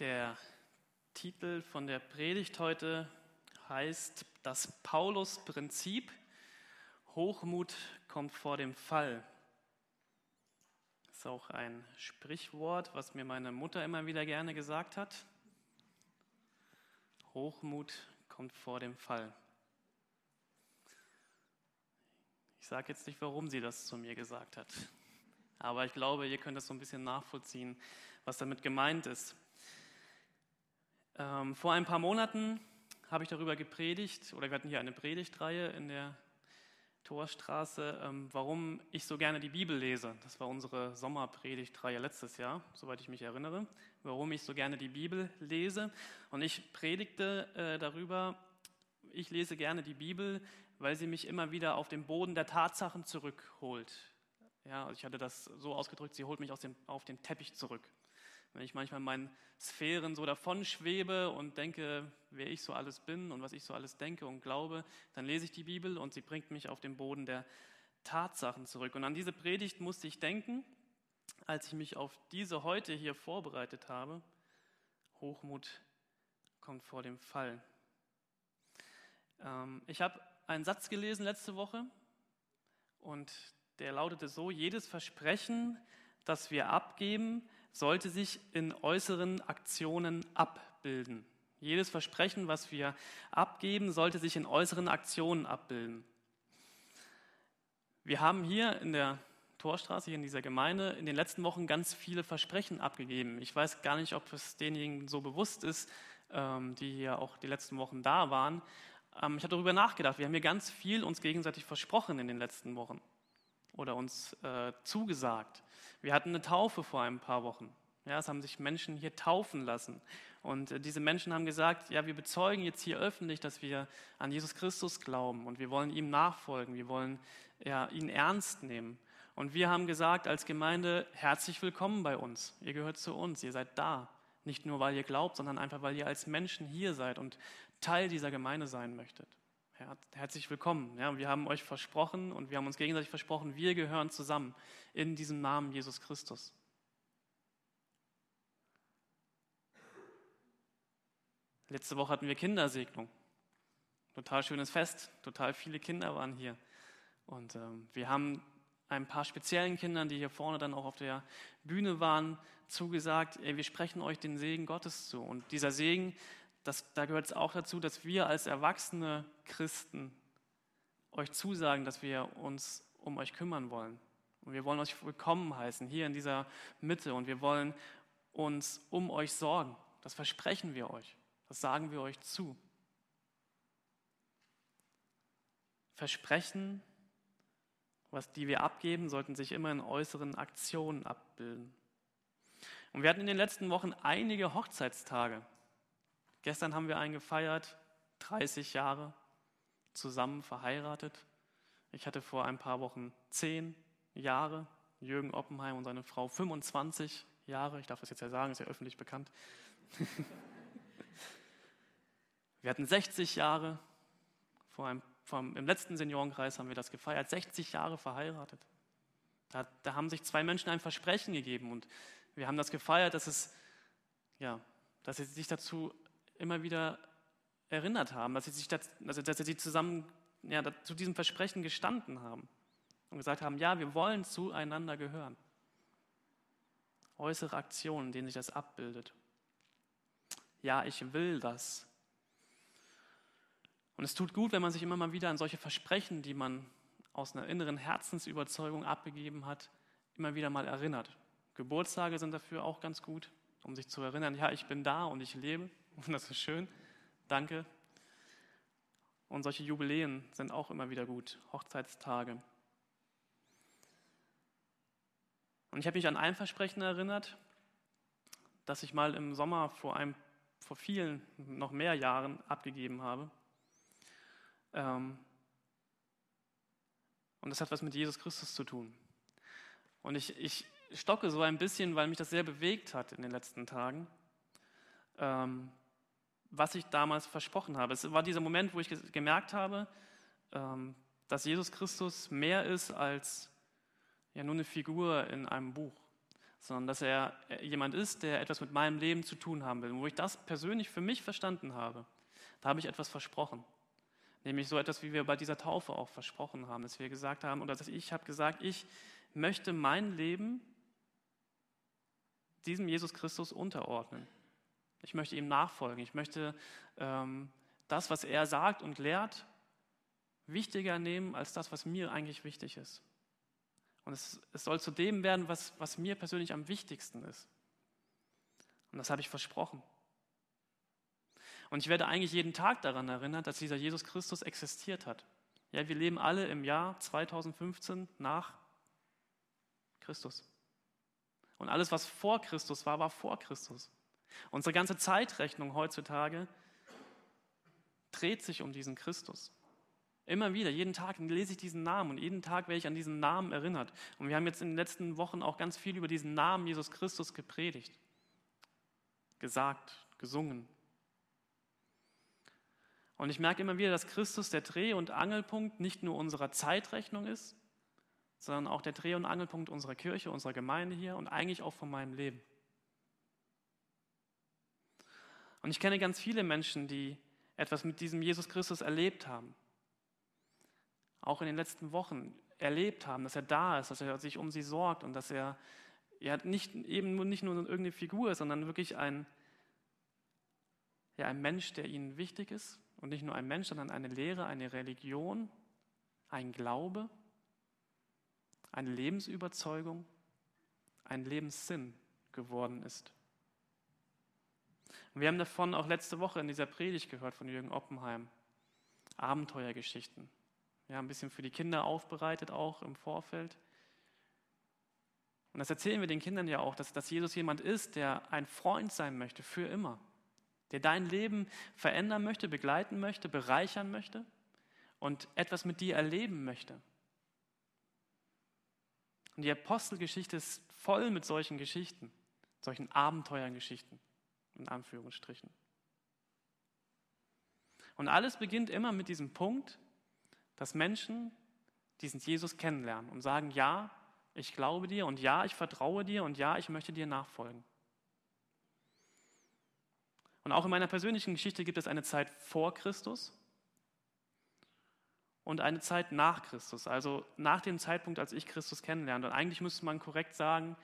Der Titel von der Predigt heute heißt Das Paulus-Prinzip. Hochmut kommt vor dem Fall. Das ist auch ein Sprichwort, was mir meine Mutter immer wieder gerne gesagt hat. Hochmut kommt vor dem Fall. Ich sage jetzt nicht, warum sie das zu mir gesagt hat, aber ich glaube, ihr könnt es so ein bisschen nachvollziehen, was damit gemeint ist. Ähm, vor ein paar Monaten habe ich darüber gepredigt, oder wir hatten hier eine Predigtreihe in der Torstraße, ähm, warum ich so gerne die Bibel lese. Das war unsere Sommerpredigtreihe letztes Jahr, soweit ich mich erinnere, warum ich so gerne die Bibel lese. Und ich predigte äh, darüber, ich lese gerne die Bibel, weil sie mich immer wieder auf den Boden der Tatsachen zurückholt. Ja, also ich hatte das so ausgedrückt, sie holt mich aus dem, auf den Teppich zurück. Wenn ich manchmal in meinen Sphären so davon schwebe und denke, wer ich so alles bin und was ich so alles denke und glaube, dann lese ich die Bibel und sie bringt mich auf den Boden der Tatsachen zurück. Und an diese Predigt musste ich denken, als ich mich auf diese heute hier vorbereitet habe. Hochmut kommt vor dem Fall. Ähm, ich habe einen Satz gelesen letzte Woche und der lautete so, jedes Versprechen, das wir abgeben, sollte sich in äußeren Aktionen abbilden. Jedes Versprechen, was wir abgeben, sollte sich in äußeren Aktionen abbilden. Wir haben hier in der Torstraße, hier in dieser Gemeinde, in den letzten Wochen ganz viele Versprechen abgegeben. Ich weiß gar nicht, ob es denjenigen so bewusst ist, ähm, die hier auch die letzten Wochen da waren. Ähm, ich habe darüber nachgedacht. Wir haben hier ganz viel uns gegenseitig versprochen in den letzten Wochen oder uns äh, zugesagt. Wir hatten eine Taufe vor ein paar Wochen. Ja, es haben sich Menschen hier taufen lassen. Und äh, diese Menschen haben gesagt, ja, wir bezeugen jetzt hier öffentlich, dass wir an Jesus Christus glauben und wir wollen ihm nachfolgen, wir wollen ja, ihn ernst nehmen. Und wir haben gesagt als Gemeinde, herzlich willkommen bei uns. Ihr gehört zu uns, ihr seid da. Nicht nur, weil ihr glaubt, sondern einfach, weil ihr als Menschen hier seid und Teil dieser Gemeinde sein möchtet. Herzlich willkommen. Ja, wir haben euch versprochen und wir haben uns gegenseitig versprochen, wir gehören zusammen in diesem Namen Jesus Christus. Letzte Woche hatten wir Kindersegnung. Total schönes Fest, total viele Kinder waren hier. Und ähm, wir haben ein paar speziellen Kindern, die hier vorne dann auch auf der Bühne waren, zugesagt, ey, wir sprechen euch den Segen Gottes zu. Und dieser Segen, das, da gehört es auch dazu, dass wir als erwachsene Christen euch zusagen, dass wir uns um euch kümmern wollen. Und wir wollen euch willkommen heißen hier in dieser Mitte und wir wollen uns um euch sorgen. Das versprechen wir euch. Das sagen wir euch zu. Versprechen, was die wir abgeben, sollten sich immer in äußeren Aktionen abbilden. Und wir hatten in den letzten Wochen einige Hochzeitstage. Gestern haben wir einen gefeiert, 30 Jahre zusammen verheiratet. Ich hatte vor ein paar Wochen 10 Jahre, Jürgen Oppenheim und seine Frau 25 Jahre. Ich darf das jetzt ja sagen, ist ja öffentlich bekannt. wir hatten 60 Jahre, vor einem, einem, im letzten Seniorenkreis haben wir das gefeiert, 60 Jahre verheiratet. Da, da haben sich zwei Menschen ein Versprechen gegeben und wir haben das gefeiert, dass, es, ja, dass sie sich dazu immer wieder erinnert haben, dass sie, sich das, also dass sie zusammen ja, zu diesem Versprechen gestanden haben und gesagt haben, ja, wir wollen zueinander gehören. Äußere Aktionen, denen sich das abbildet. Ja, ich will das. Und es tut gut, wenn man sich immer mal wieder an solche Versprechen, die man aus einer inneren Herzensüberzeugung abgegeben hat, immer wieder mal erinnert. Geburtstage sind dafür auch ganz gut, um sich zu erinnern, ja, ich bin da und ich lebe. Und das ist schön. Danke. Und solche Jubiläen sind auch immer wieder gut. Hochzeitstage. Und ich habe mich an ein Versprechen erinnert, das ich mal im Sommer vor, einem, vor vielen, noch mehr Jahren abgegeben habe. Ähm, und das hat was mit Jesus Christus zu tun. Und ich, ich stocke so ein bisschen, weil mich das sehr bewegt hat in den letzten Tagen. Ähm, was ich damals versprochen habe. Es war dieser Moment, wo ich gemerkt habe, ähm, dass Jesus Christus mehr ist als ja nur eine Figur in einem Buch, sondern dass er jemand ist, der etwas mit meinem Leben zu tun haben will. Und wo ich das persönlich für mich verstanden habe, da habe ich etwas versprochen. Nämlich so etwas, wie wir bei dieser Taufe auch versprochen haben, dass wir gesagt haben, oder dass ich habe gesagt, ich möchte mein Leben diesem Jesus Christus unterordnen. Ich möchte ihm nachfolgen. Ich möchte ähm, das, was er sagt und lehrt, wichtiger nehmen als das, was mir eigentlich wichtig ist. Und es, es soll zu dem werden, was, was mir persönlich am wichtigsten ist. Und das habe ich versprochen. Und ich werde eigentlich jeden Tag daran erinnert, dass dieser Jesus Christus existiert hat. Ja, wir leben alle im Jahr 2015 nach Christus. Und alles, was vor Christus war, war vor Christus. Unsere ganze Zeitrechnung heutzutage dreht sich um diesen Christus. Immer wieder, jeden Tag lese ich diesen Namen und jeden Tag werde ich an diesen Namen erinnert. Und wir haben jetzt in den letzten Wochen auch ganz viel über diesen Namen Jesus Christus gepredigt, gesagt, gesungen. Und ich merke immer wieder, dass Christus der Dreh- und Angelpunkt nicht nur unserer Zeitrechnung ist, sondern auch der Dreh- und Angelpunkt unserer Kirche, unserer Gemeinde hier und eigentlich auch von meinem Leben. Und ich kenne ganz viele Menschen, die etwas mit diesem Jesus Christus erlebt haben. Auch in den letzten Wochen erlebt haben, dass er da ist, dass er sich um sie sorgt und dass er ja, nicht, eben nicht nur irgendeine Figur ist, sondern wirklich ein, ja, ein Mensch, der ihnen wichtig ist. Und nicht nur ein Mensch, sondern eine Lehre, eine Religion, ein Glaube eine Lebensüberzeugung, ein Lebenssinn geworden ist. Und wir haben davon auch letzte Woche in dieser Predigt gehört von Jürgen Oppenheim. Abenteuergeschichten. Wir haben ein bisschen für die Kinder aufbereitet, auch im Vorfeld. Und das erzählen wir den Kindern ja auch, dass, dass Jesus jemand ist, der ein Freund sein möchte für immer, der dein Leben verändern möchte, begleiten möchte, bereichern möchte und etwas mit dir erleben möchte. Und die Apostelgeschichte ist voll mit solchen Geschichten, solchen Abenteuergeschichten, in Anführungsstrichen. Und alles beginnt immer mit diesem Punkt, dass Menschen diesen Jesus kennenlernen und sagen, ja, ich glaube dir und ja, ich vertraue dir und ja, ich möchte dir nachfolgen. Und auch in meiner persönlichen Geschichte gibt es eine Zeit vor Christus und eine Zeit nach Christus, also nach dem Zeitpunkt, als ich Christus kennenlernte. Und eigentlich müsste man korrekt sagen,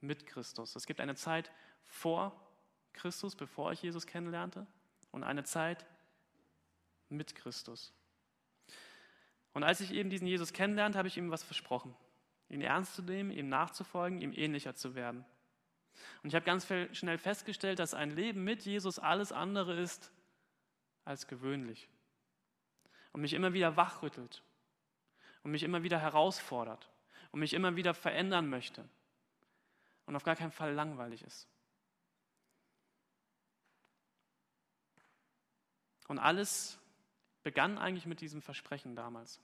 mit Christus. Es gibt eine Zeit vor Christus, bevor ich Jesus kennenlernte, und eine Zeit mit Christus. Und als ich eben diesen Jesus kennenlernte, habe ich ihm was versprochen. Ihn ernst zu nehmen, ihm nachzufolgen, ihm ähnlicher zu werden. Und ich habe ganz schnell festgestellt, dass ein Leben mit Jesus alles andere ist als gewöhnlich und mich immer wieder wachrüttelt und mich immer wieder herausfordert und mich immer wieder verändern möchte und auf gar keinen Fall langweilig ist. Und alles begann eigentlich mit diesem Versprechen damals.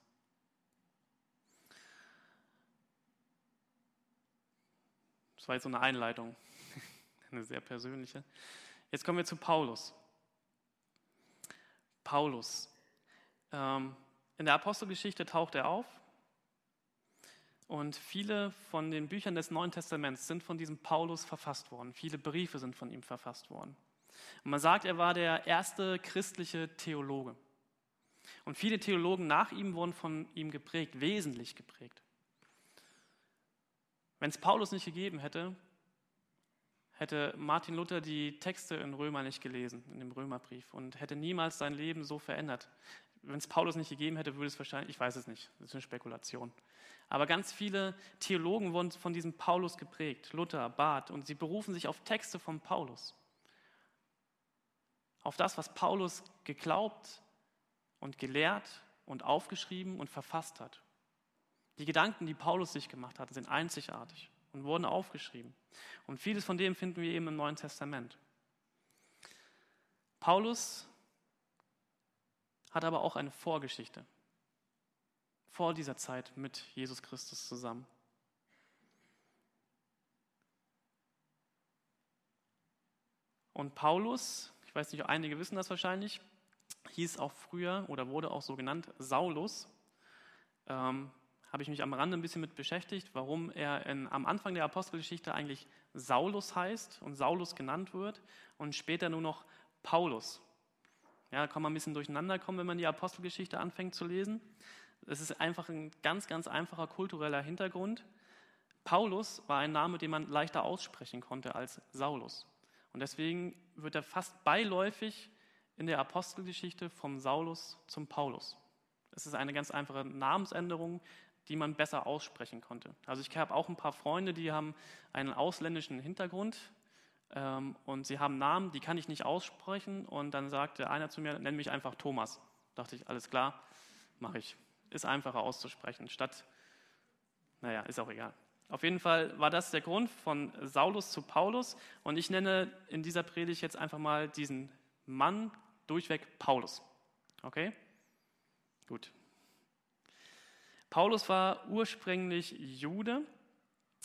Das war jetzt so eine Einleitung, eine sehr persönliche. Jetzt kommen wir zu Paulus. Paulus, ähm, in der Apostelgeschichte taucht er auf und viele von den Büchern des Neuen Testaments sind von diesem Paulus verfasst worden. Viele Briefe sind von ihm verfasst worden. Und man sagt, er war der erste christliche Theologe. Und viele Theologen nach ihm wurden von ihm geprägt, wesentlich geprägt. Wenn es Paulus nicht gegeben hätte, hätte Martin Luther die Texte in Römer nicht gelesen, in dem Römerbrief, und hätte niemals sein Leben so verändert wenn es Paulus nicht gegeben hätte, würde es wahrscheinlich, ich weiß es nicht, das ist eine Spekulation. Aber ganz viele Theologen wurden von diesem Paulus geprägt, Luther, Barth, und sie berufen sich auf Texte von Paulus. Auf das, was Paulus geglaubt und gelehrt und aufgeschrieben und verfasst hat. Die Gedanken, die Paulus sich gemacht hat, sind einzigartig und wurden aufgeschrieben. Und vieles von dem finden wir eben im Neuen Testament. Paulus hat aber auch eine Vorgeschichte. Vor dieser Zeit mit Jesus Christus zusammen. Und Paulus, ich weiß nicht, einige wissen das wahrscheinlich, hieß auch früher oder wurde auch so genannt Saulus, ähm, habe ich mich am Rande ein bisschen mit beschäftigt, warum er in, am Anfang der Apostelgeschichte eigentlich Saulus heißt und Saulus genannt wird und später nur noch Paulus. Ja, da kann man ein bisschen durcheinander kommen, wenn man die Apostelgeschichte anfängt zu lesen. Es ist einfach ein ganz, ganz einfacher kultureller Hintergrund. Paulus war ein Name, den man leichter aussprechen konnte als Saulus. Und deswegen wird er fast beiläufig in der Apostelgeschichte vom Saulus zum Paulus. Es ist eine ganz einfache Namensänderung, die man besser aussprechen konnte. Also ich habe auch ein paar Freunde, die haben einen ausländischen Hintergrund ähm, und sie haben Namen, die kann ich nicht aussprechen. Und dann sagte einer zu mir, nenn mich einfach Thomas. Da dachte ich, alles klar, mache ich. Ist einfacher auszusprechen, statt, naja, ist auch egal. Auf jeden Fall war das der Grund von Saulus zu Paulus. Und ich nenne in dieser Predigt jetzt einfach mal diesen Mann durchweg Paulus. Okay? Gut. Paulus war ursprünglich Jude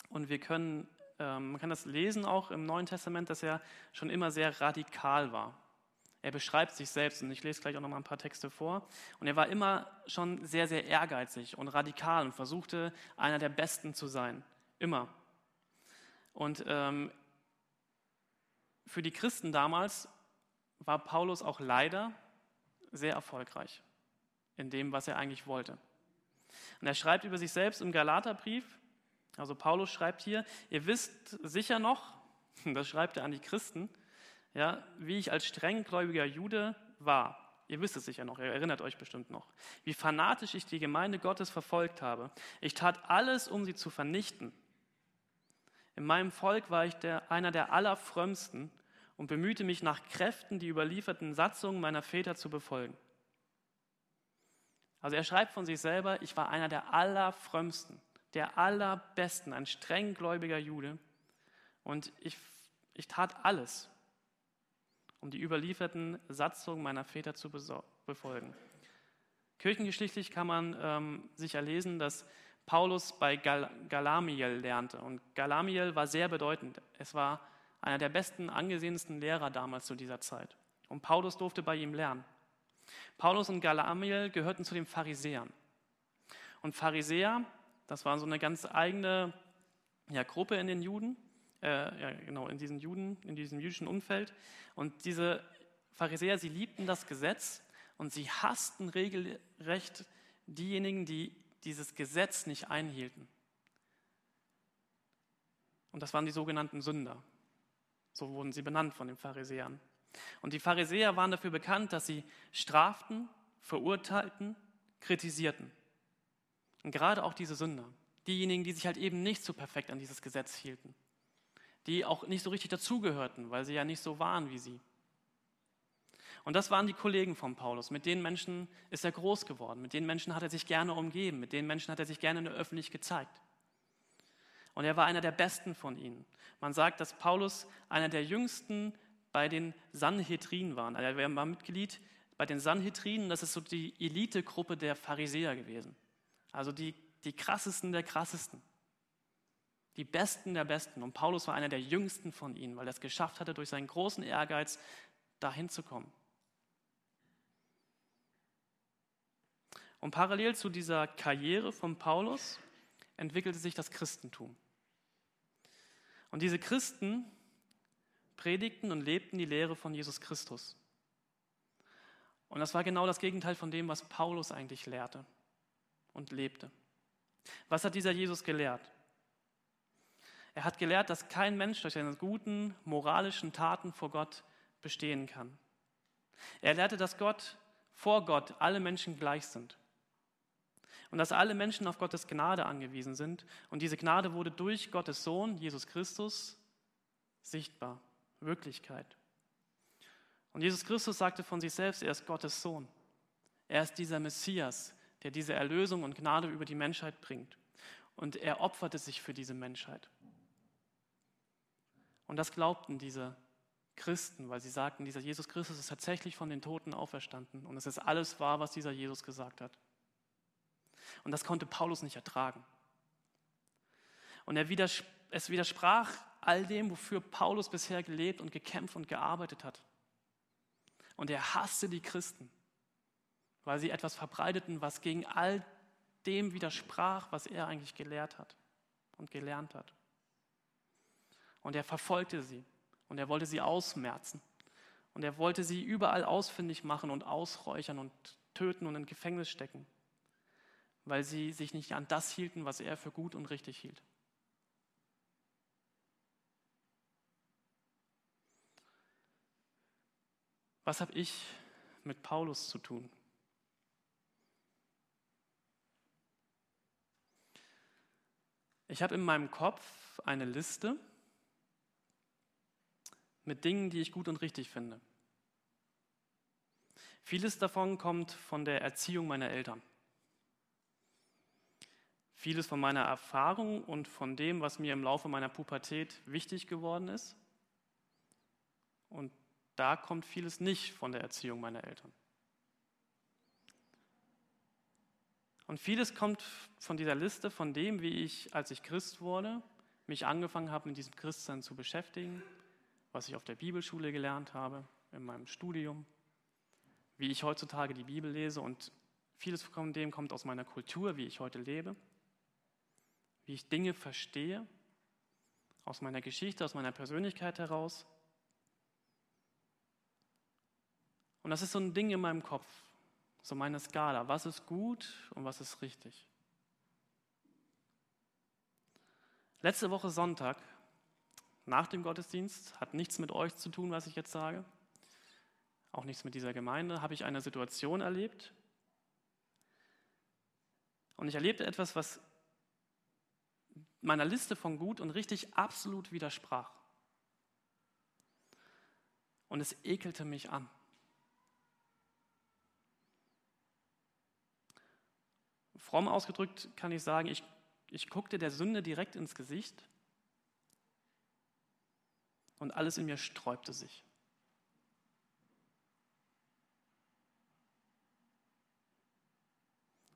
und wir können, ähm, man kann das lesen auch im Neuen Testament, dass er schon immer sehr radikal war. Er beschreibt sich selbst und ich lese gleich auch noch mal ein paar Texte vor. Und er war immer schon sehr, sehr ehrgeizig und radikal und versuchte, einer der Besten zu sein. Immer. Und ähm, für die Christen damals war Paulus auch leider sehr erfolgreich in dem, was er eigentlich wollte. Und er schreibt über sich selbst im Galaterbrief, also Paulus schreibt hier, ihr wisst sicher noch, das schreibt er an die Christen, ja, wie ich als strenggläubiger Jude war. Ihr wisst es sicher noch, ihr erinnert euch bestimmt noch. Wie fanatisch ich die Gemeinde Gottes verfolgt habe. Ich tat alles, um sie zu vernichten. In meinem Volk war ich der, einer der allerfrömmsten und bemühte mich nach Kräften, die überlieferten Satzungen meiner Väter zu befolgen. Also er schreibt von sich selber, ich war einer der allerfrömmsten, der allerbesten, ein strenggläubiger Jude. Und ich, ich tat alles, um die überlieferten Satzungen meiner Väter zu befolgen. Kirchengeschichtlich kann man ähm, sich erlesen, dass Paulus bei Gal Galamiel lernte. Und Galamiel war sehr bedeutend. Es war einer der besten, angesehensten Lehrer damals zu dieser Zeit. Und Paulus durfte bei ihm lernen. Paulus und Galamiel gehörten zu den Pharisäern. Und Pharisäer, das war so eine ganz eigene ja, Gruppe in den Juden, äh, ja, genau, in diesen Juden, in diesem jüdischen Umfeld. Und diese Pharisäer, sie liebten das Gesetz und sie hassten regelrecht diejenigen, die dieses Gesetz nicht einhielten. Und das waren die sogenannten Sünder. So wurden sie benannt von den Pharisäern. Und die Pharisäer waren dafür bekannt, dass sie straften, verurteilten, kritisierten. Und gerade auch diese Sünder, diejenigen, die sich halt eben nicht so perfekt an dieses Gesetz hielten, die auch nicht so richtig dazugehörten, weil sie ja nicht so waren wie sie. Und das waren die Kollegen von Paulus. Mit den Menschen ist er groß geworden. Mit den Menschen hat er sich gerne umgeben. Mit den Menschen hat er sich gerne in der Öffentlichkeit gezeigt. Und er war einer der besten von ihnen. Man sagt, dass Paulus einer der jüngsten bei den Sanhedrin waren. Also er war Mitglied bei den Sanhedrinen, das ist so die Elitegruppe der Pharisäer gewesen. Also die, die krassesten der krassesten. Die Besten der Besten. Und Paulus war einer der jüngsten von ihnen, weil er es geschafft hatte, durch seinen großen Ehrgeiz dahin zu kommen. Und parallel zu dieser Karriere von Paulus entwickelte sich das Christentum. Und diese Christen predigten und lebten die Lehre von Jesus Christus. Und das war genau das Gegenteil von dem, was Paulus eigentlich lehrte und lebte. Was hat dieser Jesus gelehrt? Er hat gelehrt, dass kein Mensch durch seine guten moralischen Taten vor Gott bestehen kann. Er lehrte, dass Gott vor Gott alle Menschen gleich sind und dass alle Menschen auf Gottes Gnade angewiesen sind. Und diese Gnade wurde durch Gottes Sohn, Jesus Christus, sichtbar. Wirklichkeit. Und Jesus Christus sagte von sich selbst, er ist Gottes Sohn. Er ist dieser Messias, der diese Erlösung und Gnade über die Menschheit bringt. Und er opferte sich für diese Menschheit. Und das glaubten diese Christen, weil sie sagten, dieser Jesus Christus ist tatsächlich von den Toten auferstanden. Und es ist alles wahr, was dieser Jesus gesagt hat. Und das konnte Paulus nicht ertragen. Und er widers es widersprach all dem, wofür Paulus bisher gelebt und gekämpft und gearbeitet hat. Und er hasste die Christen, weil sie etwas verbreiteten, was gegen all dem widersprach, was er eigentlich gelehrt hat und gelernt hat. Und er verfolgte sie und er wollte sie ausmerzen. Und er wollte sie überall ausfindig machen und ausräuchern und töten und in Gefängnis stecken, weil sie sich nicht an das hielten, was er für gut und richtig hielt. Was habe ich mit Paulus zu tun? Ich habe in meinem Kopf eine Liste mit Dingen, die ich gut und richtig finde. Vieles davon kommt von der Erziehung meiner Eltern. Vieles von meiner Erfahrung und von dem, was mir im Laufe meiner Pubertät wichtig geworden ist. Und da kommt vieles nicht von der Erziehung meiner Eltern. Und vieles kommt von dieser Liste, von dem, wie ich, als ich Christ wurde, mich angefangen habe, mit diesem Christsein zu beschäftigen, was ich auf der Bibelschule gelernt habe, in meinem Studium, wie ich heutzutage die Bibel lese und vieles von dem kommt aus meiner Kultur, wie ich heute lebe, wie ich Dinge verstehe, aus meiner Geschichte, aus meiner Persönlichkeit heraus. Und das ist so ein Ding in meinem Kopf, so meine Skala. Was ist gut und was ist richtig? Letzte Woche Sonntag, nach dem Gottesdienst, hat nichts mit euch zu tun, was ich jetzt sage, auch nichts mit dieser Gemeinde, habe ich eine Situation erlebt. Und ich erlebte etwas, was meiner Liste von gut und richtig absolut widersprach. Und es ekelte mich an. Fromm ausgedrückt kann ich sagen, ich, ich guckte der Sünde direkt ins Gesicht und alles in mir sträubte sich.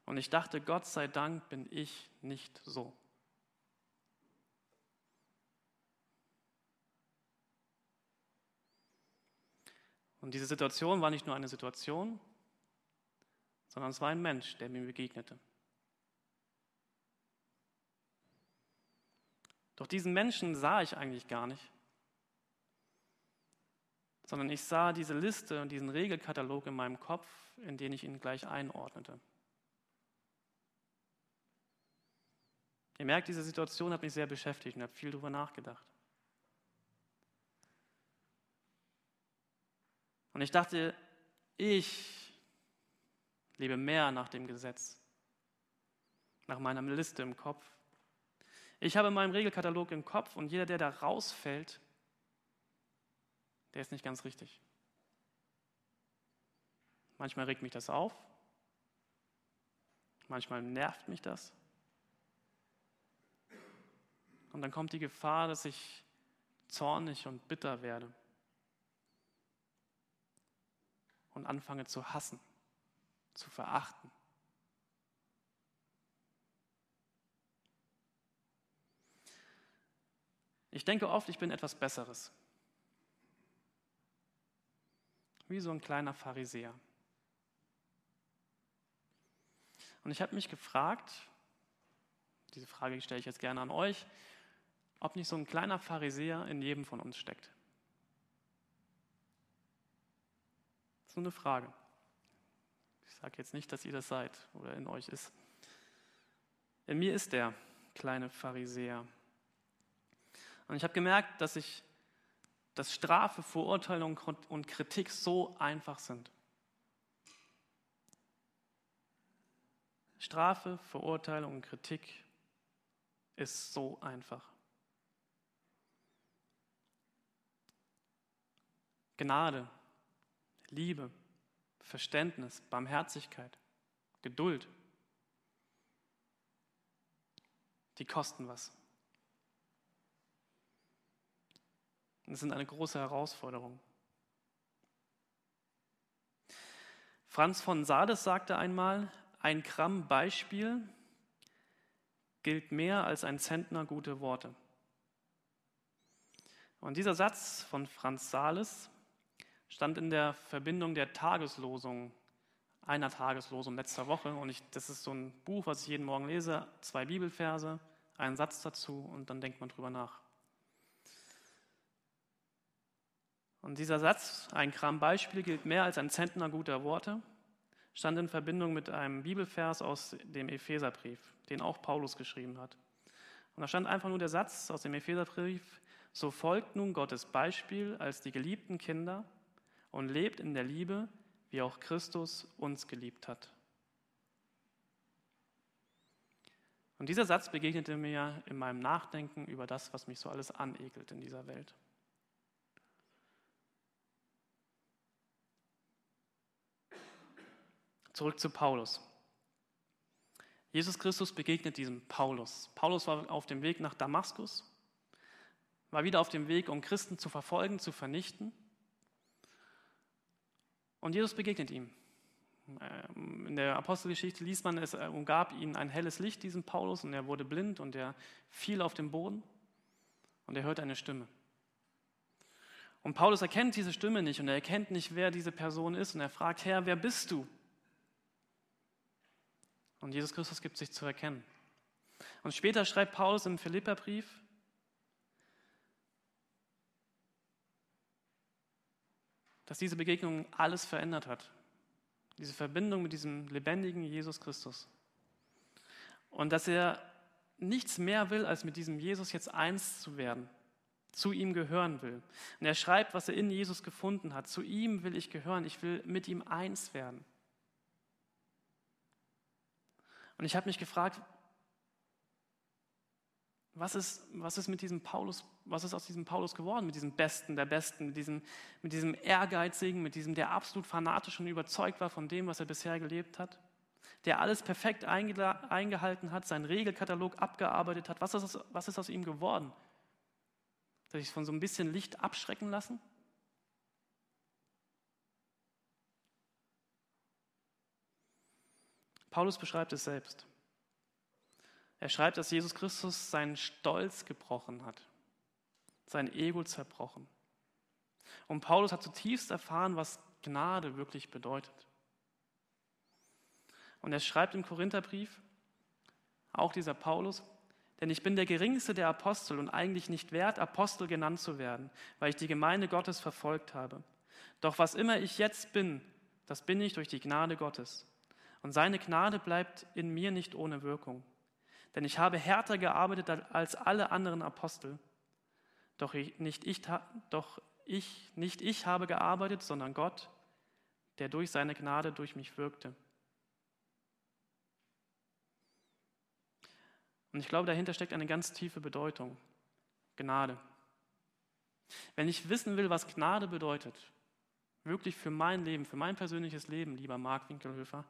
Und ich dachte, Gott sei Dank bin ich nicht so. Und diese Situation war nicht nur eine Situation, sondern es war ein Mensch, der mir begegnete. Doch diesen Menschen sah ich eigentlich gar nicht, sondern ich sah diese Liste und diesen Regelkatalog in meinem Kopf, in den ich ihn gleich einordnete. Ihr merkt, diese Situation hat mich sehr beschäftigt und habe viel darüber nachgedacht. Und ich dachte, ich lebe mehr nach dem Gesetz, nach meiner Liste im Kopf, ich habe meinen Regelkatalog im Kopf und jeder, der da rausfällt, der ist nicht ganz richtig. Manchmal regt mich das auf, manchmal nervt mich das. Und dann kommt die Gefahr, dass ich zornig und bitter werde und anfange zu hassen, zu verachten. Ich denke oft, ich bin etwas Besseres. Wie so ein kleiner Pharisäer. Und ich habe mich gefragt, diese Frage stelle ich jetzt gerne an euch, ob nicht so ein kleiner Pharisäer in jedem von uns steckt. So eine Frage. Ich sage jetzt nicht, dass ihr das seid oder in euch ist. In mir ist der kleine Pharisäer. Und ich habe gemerkt, dass ich, dass Strafe, Verurteilung und Kritik so einfach sind. Strafe, Verurteilung und Kritik ist so einfach. Gnade, Liebe, Verständnis, Barmherzigkeit, Geduld, die kosten was. Das sind eine große Herausforderung. Franz von Sales sagte einmal, ein Gramm Beispiel gilt mehr als ein Zentner gute Worte. Und dieser Satz von Franz Sales stand in der Verbindung der Tageslosung einer Tageslosung letzter Woche. Und ich, das ist so ein Buch, was ich jeden Morgen lese, zwei Bibelverse, einen Satz dazu und dann denkt man drüber nach. Und dieser Satz, ein Kram Beispiel, gilt mehr als ein Zentner guter Worte, stand in Verbindung mit einem Bibelvers aus dem Epheserbrief, den auch Paulus geschrieben hat. Und da stand einfach nur der Satz aus dem Epheserbrief, so folgt nun Gottes Beispiel als die geliebten Kinder und lebt in der Liebe, wie auch Christus uns geliebt hat. Und dieser Satz begegnete mir in meinem Nachdenken über das, was mich so alles anekelt in dieser Welt. Zurück zu Paulus. Jesus Christus begegnet diesem Paulus. Paulus war auf dem Weg nach Damaskus, war wieder auf dem Weg, um Christen zu verfolgen, zu vernichten. Und Jesus begegnet ihm. Ähm, in der Apostelgeschichte liest man, es umgab ihn ein helles Licht, diesen Paulus, und er wurde blind und er fiel auf den Boden und er hörte eine Stimme. Und Paulus erkennt diese Stimme nicht und er erkennt nicht, wer diese Person ist und er fragt, Herr, wer bist du? Und Jesus Christus gibt sich zu erkennen. Und später schreibt Paulus im Philipperbrief, dass diese Begegnung alles verändert hat. Diese Verbindung mit diesem lebendigen Jesus Christus. Und dass er nichts mehr will, als mit diesem Jesus jetzt eins zu werden, zu ihm gehören will. Und er schreibt, was er in Jesus gefunden hat. Zu ihm will ich gehören, ich will mit ihm eins werden. Und ich habe mich gefragt, was ist, was ist mit diesem Paulus, was ist aus diesem Paulus geworden, mit diesem Besten der Besten, mit diesem, mit diesem Ehrgeizigen, mit diesem, der absolut fanatisch und überzeugt war von dem, was er bisher gelebt hat, der alles perfekt eingehalten hat, seinen Regelkatalog abgearbeitet hat. Was ist, was ist aus ihm geworden? Soll ich von so ein bisschen Licht abschrecken lassen? Paulus beschreibt es selbst. Er schreibt, dass Jesus Christus seinen Stolz gebrochen hat, sein Ego zerbrochen. Und Paulus hat zutiefst erfahren, was Gnade wirklich bedeutet. Und er schreibt im Korintherbrief, auch dieser Paulus, denn ich bin der geringste der Apostel und eigentlich nicht wert, Apostel genannt zu werden, weil ich die Gemeinde Gottes verfolgt habe. Doch was immer ich jetzt bin, das bin ich durch die Gnade Gottes. Und seine Gnade bleibt in mir nicht ohne Wirkung. Denn ich habe härter gearbeitet als alle anderen Apostel. Doch ich, nicht, ich, doch ich, nicht ich habe gearbeitet, sondern Gott, der durch seine Gnade durch mich wirkte. Und ich glaube, dahinter steckt eine ganz tiefe Bedeutung. Gnade. Wenn ich wissen will, was Gnade bedeutet, wirklich für mein Leben, für mein persönliches Leben, lieber Marc Winkelhöfer,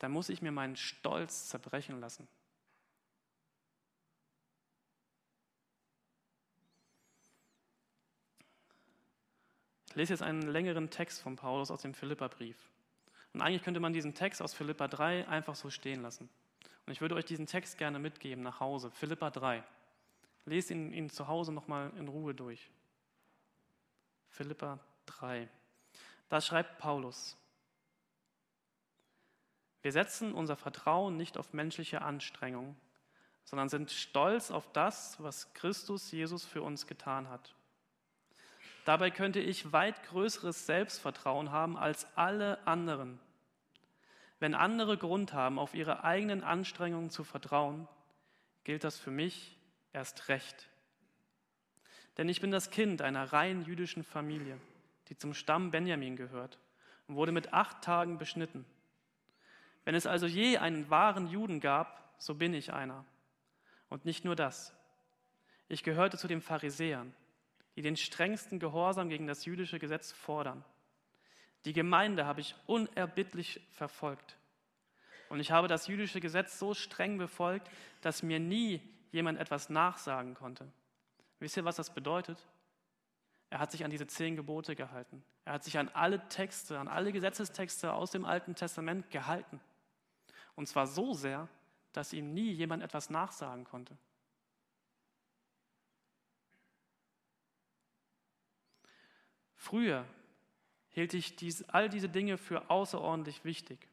dann muss ich mir meinen Stolz zerbrechen lassen. Ich lese jetzt einen längeren Text von Paulus aus dem Philipperbrief. Und eigentlich könnte man diesen Text aus Philippa 3 einfach so stehen lassen. Und ich würde euch diesen Text gerne mitgeben nach Hause. Philippa 3. Lest ihn, ihn zu Hause nochmal in Ruhe durch. Philippa 3. Da schreibt Paulus, wir setzen unser Vertrauen nicht auf menschliche Anstrengung, sondern sind stolz auf das, was Christus Jesus für uns getan hat. Dabei könnte ich weit größeres Selbstvertrauen haben als alle anderen. Wenn andere Grund haben, auf ihre eigenen Anstrengungen zu vertrauen, gilt das für mich erst recht. Denn ich bin das Kind einer rein jüdischen Familie, die zum Stamm Benjamin gehört und wurde mit acht Tagen beschnitten. Wenn es also je einen wahren Juden gab, so bin ich einer. Und nicht nur das. Ich gehörte zu den Pharisäern, die den strengsten Gehorsam gegen das jüdische Gesetz fordern. Die Gemeinde habe ich unerbittlich verfolgt. Und ich habe das jüdische Gesetz so streng befolgt, dass mir nie jemand etwas nachsagen konnte. Wisst ihr, was das bedeutet? Er hat sich an diese zehn Gebote gehalten. Er hat sich an alle Texte, an alle Gesetzestexte aus dem Alten Testament gehalten. Und zwar so sehr, dass ihm nie jemand etwas nachsagen konnte. Früher, hielt ich dies, all diese Dinge für außerordentlich wichtig.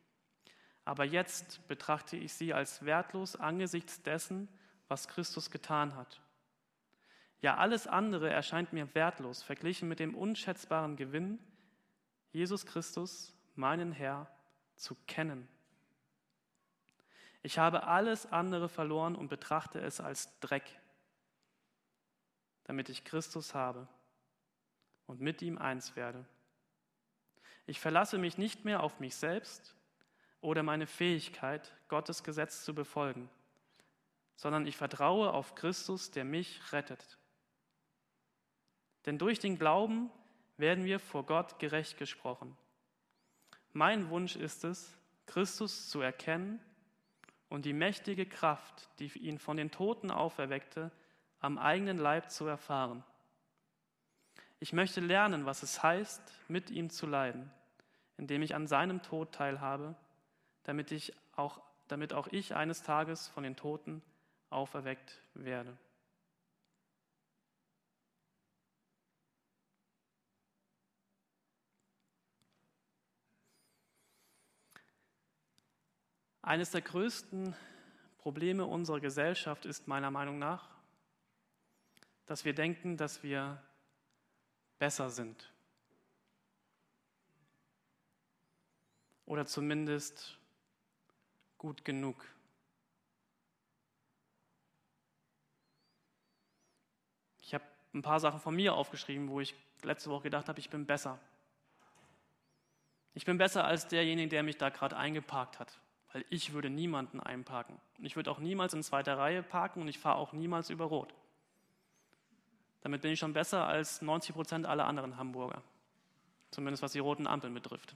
Aber jetzt betrachte ich sie als wertlos angesichts dessen, was Christus getan hat. Ja, alles andere erscheint mir wertlos verglichen mit dem unschätzbaren Gewinn, Jesus Christus, meinen Herr, zu kennen. Ich habe alles andere verloren und betrachte es als Dreck, damit ich Christus habe und mit ihm eins werde. Ich verlasse mich nicht mehr auf mich selbst oder meine Fähigkeit, Gottes Gesetz zu befolgen, sondern ich vertraue auf Christus, der mich rettet. Denn durch den Glauben werden wir vor Gott gerecht gesprochen. Mein Wunsch ist es, Christus zu erkennen und die mächtige Kraft, die ihn von den Toten auferweckte, am eigenen Leib zu erfahren. Ich möchte lernen, was es heißt, mit ihm zu leiden indem ich an seinem Tod teilhabe, damit, ich auch, damit auch ich eines Tages von den Toten auferweckt werde. Eines der größten Probleme unserer Gesellschaft ist meiner Meinung nach, dass wir denken, dass wir besser sind. oder zumindest gut genug. Ich habe ein paar Sachen von mir aufgeschrieben, wo ich letzte Woche gedacht habe, ich bin besser. Ich bin besser als derjenige, der mich da gerade eingeparkt hat, weil ich würde niemanden einparken. Und ich würde auch niemals in zweiter Reihe parken und ich fahre auch niemals über Rot. Damit bin ich schon besser als 90 Prozent aller anderen Hamburger. Zumindest was die roten Ampeln betrifft.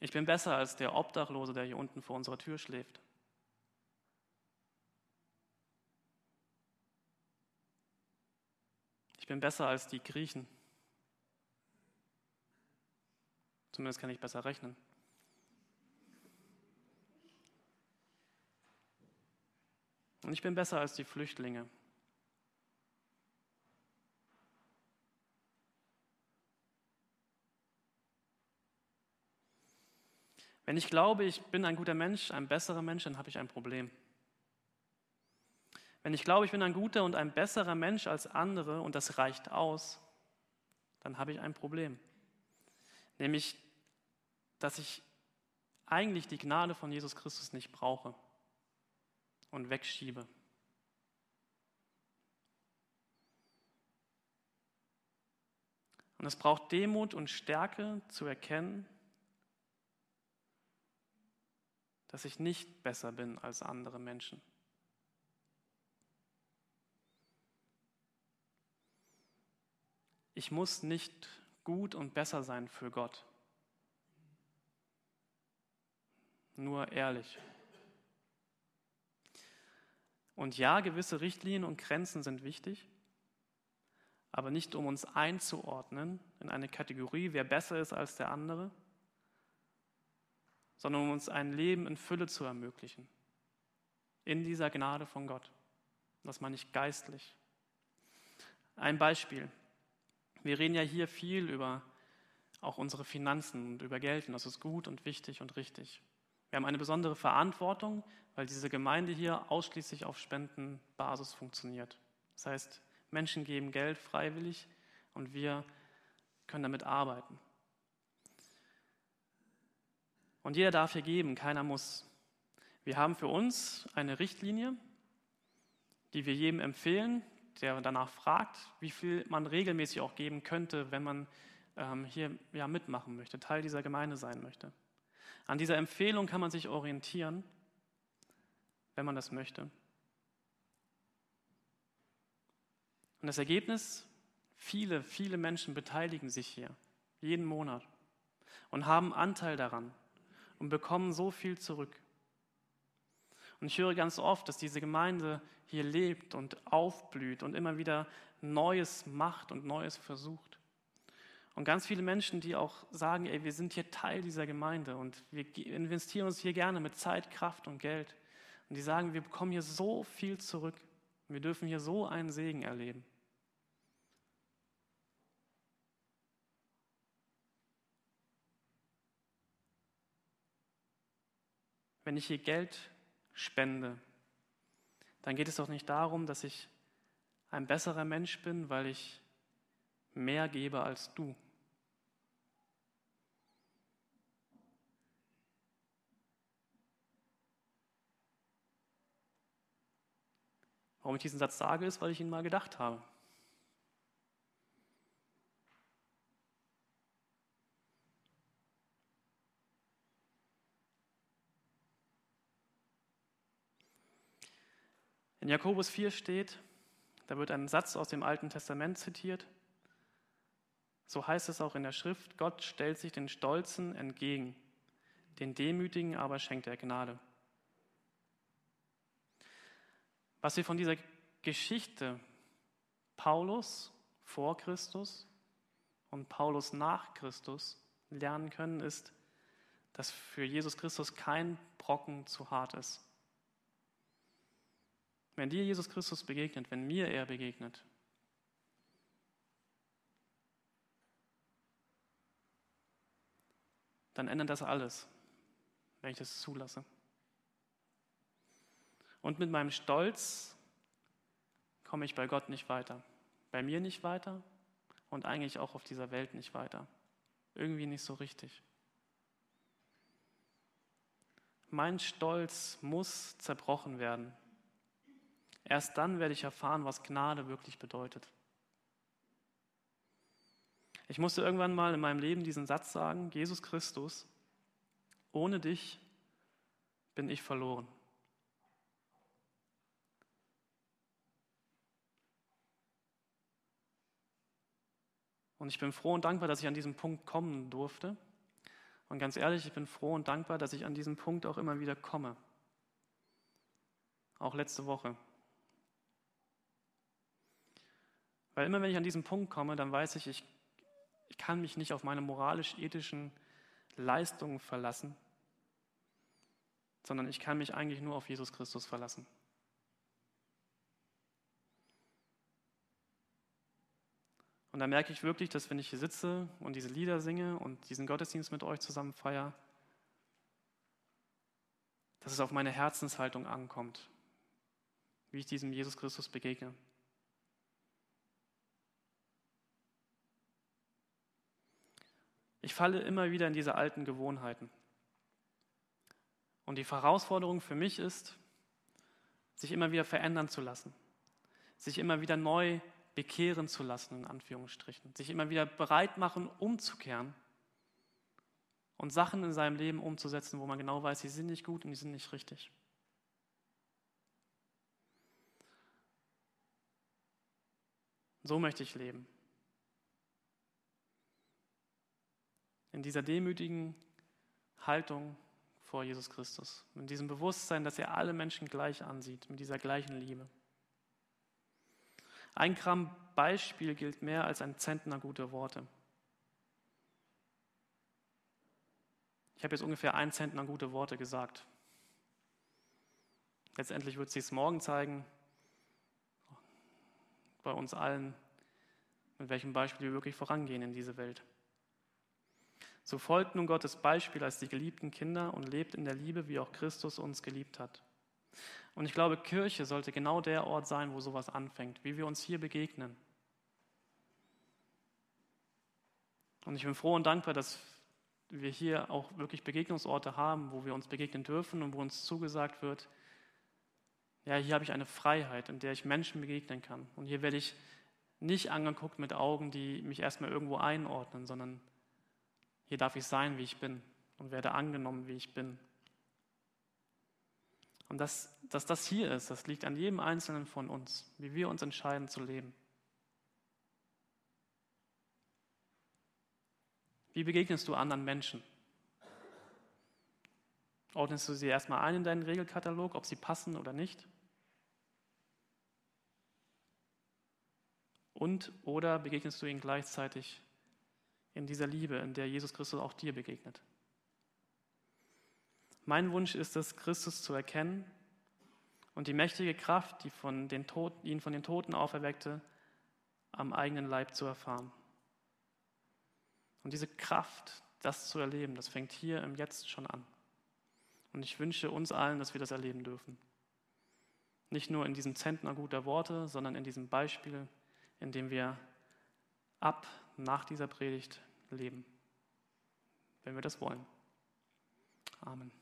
Ich bin besser als der Obdachlose, der hier unten vor unserer Tür schläft. Ich bin besser als die Griechen. Zumindest kann ich besser rechnen. Und ich bin besser als die Flüchtlinge. Wenn ich glaube, ich bin ein guter Mensch, ein besserer Mensch, dann habe ich ein Problem. Wenn ich glaube, ich bin ein guter und ein besserer Mensch als andere und das reicht aus, dann habe ich ein Problem. Nämlich, dass ich eigentlich die Gnade von Jesus Christus nicht brauche und wegschiebe. Und es braucht Demut und Stärke zu erkennen, dass ich nicht besser bin als andere Menschen. Ich muss nicht gut und besser sein für Gott. Nur ehrlich. Und ja, gewisse Richtlinien und Grenzen sind wichtig, aber nicht um uns einzuordnen in eine Kategorie, wer besser ist als der andere, sondern um uns ein Leben in Fülle zu ermöglichen. In dieser Gnade von Gott. Das meine ich geistlich. Ein Beispiel. Wir reden ja hier viel über auch unsere Finanzen und über Geld und das ist gut und wichtig und richtig. Wir haben eine besondere Verantwortung, weil diese Gemeinde hier ausschließlich auf Spendenbasis funktioniert. Das heißt, Menschen geben Geld freiwillig und wir können damit arbeiten. Und jeder darf hier geben, keiner muss. Wir haben für uns eine Richtlinie, die wir jedem empfehlen, der danach fragt, wie viel man regelmäßig auch geben könnte, wenn man ähm, hier ja, mitmachen möchte, Teil dieser Gemeinde sein möchte. An dieser Empfehlung kann man sich orientieren, wenn man das möchte. Und das Ergebnis, viele, viele Menschen beteiligen sich hier jeden Monat und haben Anteil daran und bekommen so viel zurück. Und ich höre ganz oft, dass diese Gemeinde hier lebt und aufblüht und immer wieder Neues macht und Neues versucht. Und ganz viele Menschen, die auch sagen, ey, wir sind hier Teil dieser Gemeinde und wir investieren uns hier gerne mit Zeit, Kraft und Geld. Und die sagen, wir bekommen hier so viel zurück. Wir dürfen hier so einen Segen erleben. Wenn ich hier Geld spende, dann geht es doch nicht darum, dass ich ein besserer Mensch bin, weil ich mehr gebe als du. Warum ich diesen Satz sage, ist, weil ich ihn mal gedacht habe. In Jakobus 4 steht, da wird ein Satz aus dem Alten Testament zitiert. So heißt es auch in der Schrift, Gott stellt sich den Stolzen entgegen, den Demütigen aber schenkt er Gnade. Was wir von dieser Geschichte Paulus vor Christus und Paulus nach Christus lernen können, ist, dass für Jesus Christus kein Brocken zu hart ist. Wenn dir Jesus Christus begegnet, wenn mir er begegnet, dann ändert das alles, wenn ich das zulasse. Und mit meinem Stolz komme ich bei Gott nicht weiter, bei mir nicht weiter und eigentlich auch auf dieser Welt nicht weiter. Irgendwie nicht so richtig. Mein Stolz muss zerbrochen werden. Erst dann werde ich erfahren, was Gnade wirklich bedeutet. Ich musste irgendwann mal in meinem Leben diesen Satz sagen, Jesus Christus, ohne dich bin ich verloren. Und ich bin froh und dankbar, dass ich an diesen Punkt kommen durfte. Und ganz ehrlich, ich bin froh und dankbar, dass ich an diesen Punkt auch immer wieder komme. Auch letzte Woche. Weil immer wenn ich an diesen Punkt komme, dann weiß ich, ich, ich kann mich nicht auf meine moralisch-ethischen Leistungen verlassen, sondern ich kann mich eigentlich nur auf Jesus Christus verlassen. Und da merke ich wirklich, dass wenn ich hier sitze und diese Lieder singe und diesen Gottesdienst mit euch zusammen feiere, dass es auf meine Herzenshaltung ankommt, wie ich diesem Jesus Christus begegne. Ich falle immer wieder in diese alten Gewohnheiten. Und die Herausforderung für mich ist, sich immer wieder verändern zu lassen, sich immer wieder neu bekehren zu lassen, in Anführungsstrichen, sich immer wieder bereit machen, umzukehren und Sachen in seinem Leben umzusetzen, wo man genau weiß, die sind nicht gut und die sind nicht richtig. So möchte ich leben. In dieser demütigen Haltung vor Jesus Christus, in diesem Bewusstsein, dass er alle Menschen gleich ansieht, mit dieser gleichen Liebe. Ein Gramm Beispiel gilt mehr als ein Zentner gute Worte. Ich habe jetzt ungefähr ein Zentner gute Worte gesagt. Letztendlich wird sich es morgen zeigen, bei uns allen, mit welchem Beispiel wir wirklich vorangehen in diese Welt. So folgt nun Gottes Beispiel als die geliebten Kinder und lebt in der Liebe, wie auch Christus uns geliebt hat. Und ich glaube, Kirche sollte genau der Ort sein, wo sowas anfängt, wie wir uns hier begegnen. Und ich bin froh und dankbar, dass wir hier auch wirklich Begegnungsorte haben, wo wir uns begegnen dürfen und wo uns zugesagt wird, ja, hier habe ich eine Freiheit, in der ich Menschen begegnen kann. Und hier werde ich nicht angeguckt mit Augen, die mich erstmal irgendwo einordnen, sondern hier darf ich sein, wie ich bin und werde angenommen, wie ich bin. Und dass, dass das hier ist, das liegt an jedem Einzelnen von uns, wie wir uns entscheiden zu leben. Wie begegnest du anderen Menschen? Ordnest du sie erstmal ein in deinen Regelkatalog, ob sie passen oder nicht? Und oder begegnest du ihnen gleichzeitig in dieser Liebe, in der Jesus Christus auch dir begegnet. Mein Wunsch ist es, Christus zu erkennen und die mächtige Kraft, die von den Toten, ihn von den Toten auferweckte, am eigenen Leib zu erfahren. Und diese Kraft, das zu erleben, das fängt hier im Jetzt schon an. Und ich wünsche uns allen, dass wir das erleben dürfen. Nicht nur in diesem Zentner guter Worte, sondern in diesem Beispiel, in dem wir ab nach dieser Predigt leben, wenn wir das wollen. Amen.